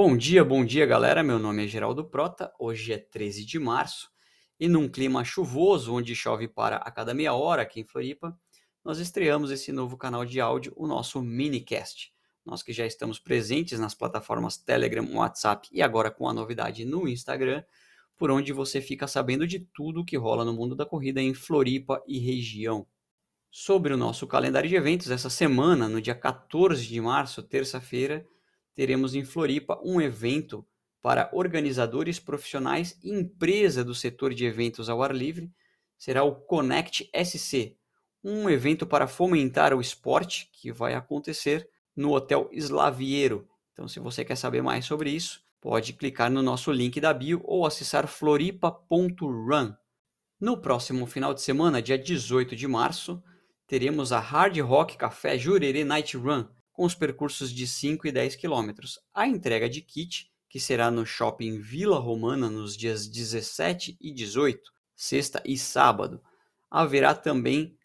Bom dia, bom dia, galera. Meu nome é Geraldo Prota. Hoje é 13 de março e num clima chuvoso, onde chove para a cada meia hora aqui em Floripa, nós estreamos esse novo canal de áudio, o nosso minicast. Nós que já estamos presentes nas plataformas Telegram, WhatsApp e agora com a novidade no Instagram, por onde você fica sabendo de tudo o que rola no mundo da corrida em Floripa e região. Sobre o nosso calendário de eventos, essa semana, no dia 14 de março, terça-feira, teremos em Floripa um evento para organizadores profissionais e empresa do setor de eventos ao ar livre. Será o Connect SC, um evento para fomentar o esporte que vai acontecer no Hotel Slaviero. Então, se você quer saber mais sobre isso, pode clicar no nosso link da bio ou acessar floripa.run. No próximo final de semana, dia 18 de março, teremos a Hard Rock Café Jurerê Night Run, com os percursos de 5 e 10 quilômetros. A entrega de kit, que será no shopping Vila Romana nos dias 17 e 18, sexta e sábado. Haverá também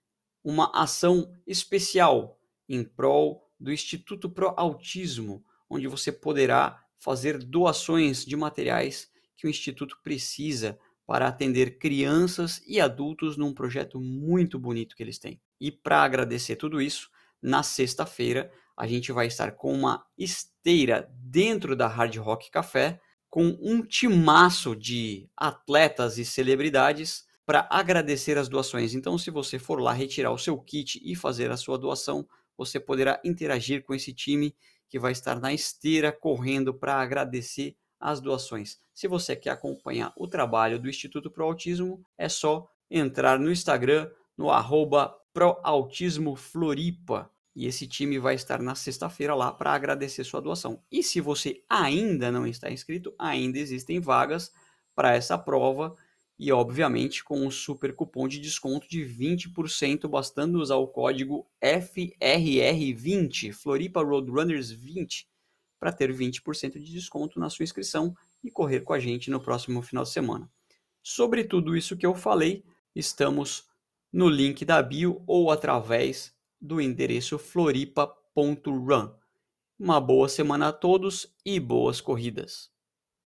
uma ação especial em prol do Instituto Pro Autismo, onde você poderá fazer doações de materiais que o Instituto precisa para atender crianças e adultos num projeto muito bonito que eles têm. E para agradecer tudo isso, na sexta-feira a gente vai estar com uma esteira dentro da Hard Rock Café, com um timaço de atletas e celebridades para agradecer as doações. Então, se você for lá retirar o seu kit e fazer a sua doação, você poderá interagir com esse time que vai estar na esteira correndo para agradecer as doações. Se você quer acompanhar o trabalho do Instituto Pro Autismo, é só entrar no Instagram no arroba proautismofloripa e esse time vai estar na sexta-feira lá para agradecer sua doação. E se você ainda não está inscrito, ainda existem vagas para essa prova e obviamente com um super cupom de desconto de 20, bastando usar o código FRR20, Floripa Roadrunners 20, para ter 20% de desconto na sua inscrição e correr com a gente no próximo final de semana. Sobre tudo isso que eu falei, estamos no link da bio ou através do endereço floripa.run. Uma boa semana a todos e boas corridas!